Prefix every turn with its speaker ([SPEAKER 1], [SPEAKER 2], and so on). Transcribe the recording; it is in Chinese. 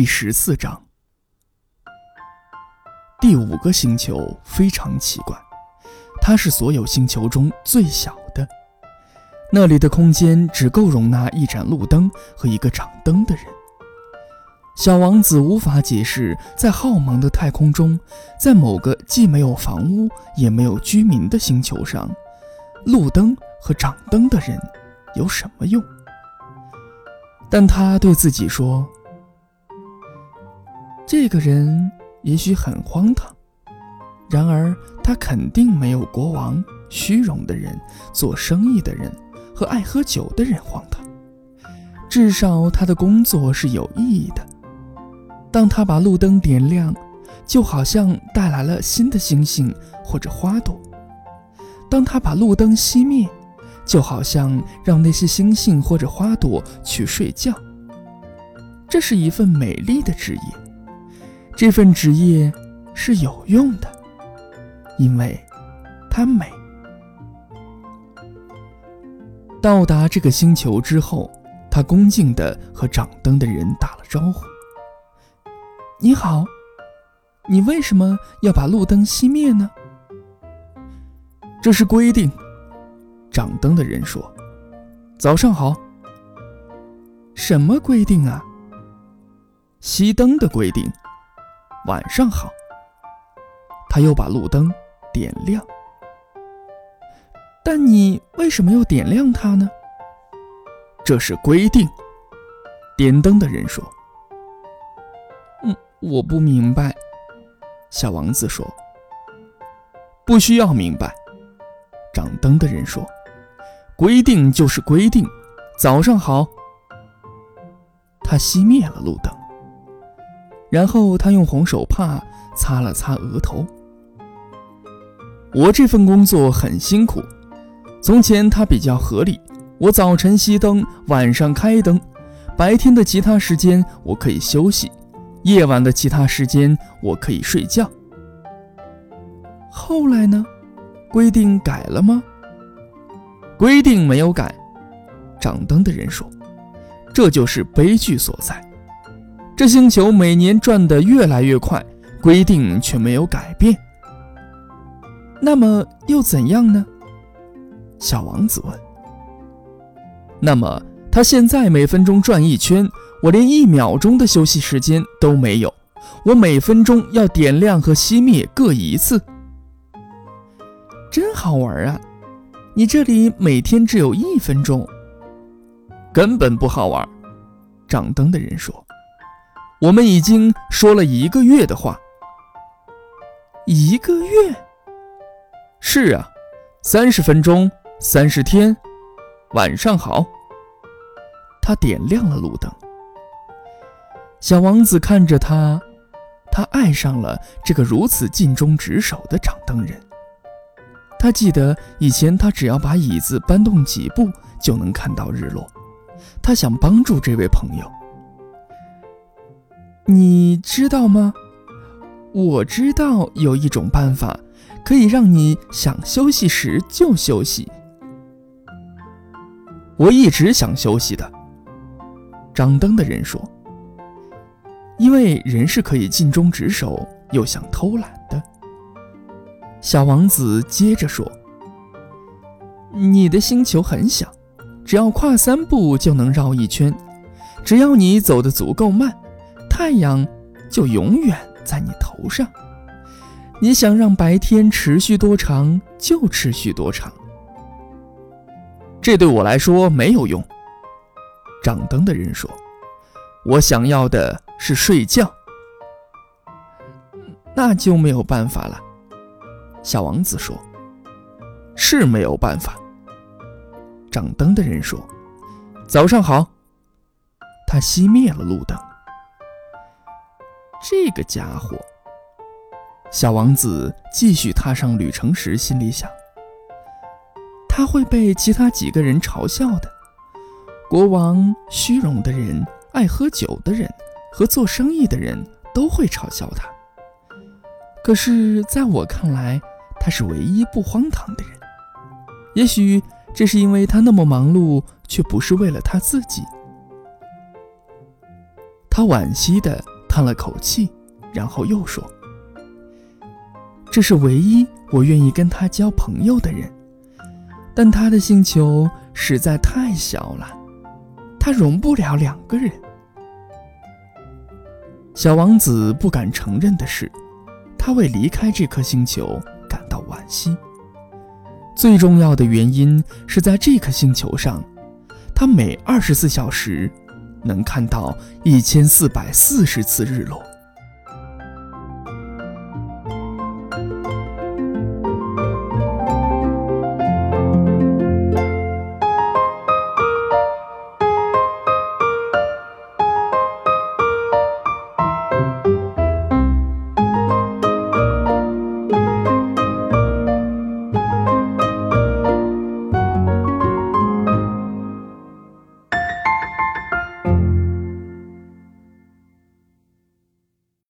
[SPEAKER 1] 第十四章，第五个星球非常奇怪，它是所有星球中最小的，那里的空间只够容纳一盏路灯和一个掌灯的人。小王子无法解释，在浩茫的太空中，在某个既没有房屋也没有居民的星球上，路灯和掌灯的人有什么用？但他对自己说。这个人也许很荒唐，然而他肯定没有国王、虚荣的人、做生意的人和爱喝酒的人荒唐。至少他的工作是有意义的。当他把路灯点亮，就好像带来了新的星星或者花朵；当他把路灯熄灭，就好像让那些星星或者花朵去睡觉。这是一份美丽的职业。这份职业是有用的，因为它美。到达这个星球之后，他恭敬地和掌灯的人打了招呼：“你好，你为什么要把路灯熄灭呢？”“
[SPEAKER 2] 这是规定。”掌灯的人说。“早上好。”“
[SPEAKER 1] 什么规定啊？”“
[SPEAKER 2] 熄灯的规定。”晚上好。他又把路灯点亮。
[SPEAKER 1] 但你为什么要点亮它呢？
[SPEAKER 2] 这是规定。点灯的人说：“
[SPEAKER 1] 嗯，我不明白。”
[SPEAKER 2] 小王子说：“不需要明白。”掌灯的人说：“规定就是规定。”早上好。他熄灭了路灯。然后他用红手帕擦了擦额头。我这份工作很辛苦。从前它比较合理，我早晨熄灯，晚上开灯，白天的其他时间我可以休息，夜晚的其他时间我可以睡觉。
[SPEAKER 1] 后来呢？规定改了吗？
[SPEAKER 2] 规定没有改。掌灯的人说：“这就是悲剧所在。”这星球每年转得越来越快，规定却没有改变。
[SPEAKER 1] 那么又怎样呢？小王子问。
[SPEAKER 2] 那么他现在每分钟转一圈，我连一秒钟的休息时间都没有。我每分钟要点亮和熄灭各一次。
[SPEAKER 1] 真好玩啊！你这里每天只有一分钟，
[SPEAKER 2] 根本不好玩。掌灯的人说。我们已经说了一个月的话。
[SPEAKER 1] 一个月？
[SPEAKER 2] 是啊，三十分钟，三十天。晚上好。他点亮了路灯。小王子看着他，他爱上了这个如此尽忠职守的掌灯人。他记得以前，他只要把椅子搬动几步就能看到日落。他想帮助这位朋友。
[SPEAKER 1] 你知道吗？我知道有一种办法，可以让你想休息时就休息。
[SPEAKER 2] 我一直想休息的。掌灯的人说：“因为人是可以尽忠职守又想偷懒的。”
[SPEAKER 1] 小王子接着说：“你的星球很小，只要跨三步就能绕一圈，只要你走得足够慢。”太阳就永远在你头上。你想让白天持续多长就持续多长。
[SPEAKER 2] 这对我来说没有用。掌灯的人说：“我想要的是睡觉。”
[SPEAKER 1] 那就没有办法了。
[SPEAKER 2] 小王子说：“是没有办法。”掌灯的人说：“早上好。”他熄灭了路灯。
[SPEAKER 1] 这个家伙，
[SPEAKER 2] 小王子继续踏上旅程时，心里想：
[SPEAKER 1] 他会被其他几个人嘲笑的。国王、虚荣的人、爱喝酒的人和做生意的人都会嘲笑他。可是，在我看来，他是唯一不荒唐的人。也许这是因为他那么忙碌，却不是为了他自己。他惋惜的叹了口气，然后又说：“这是唯一我愿意跟他交朋友的人，但他的星球实在太小了，他容不了两个人。”小王子不敢承认的是，他为离开这颗星球感到惋惜。最重要的原因是在这颗星球上，他每二十四小时能看到一千四百四十次日落。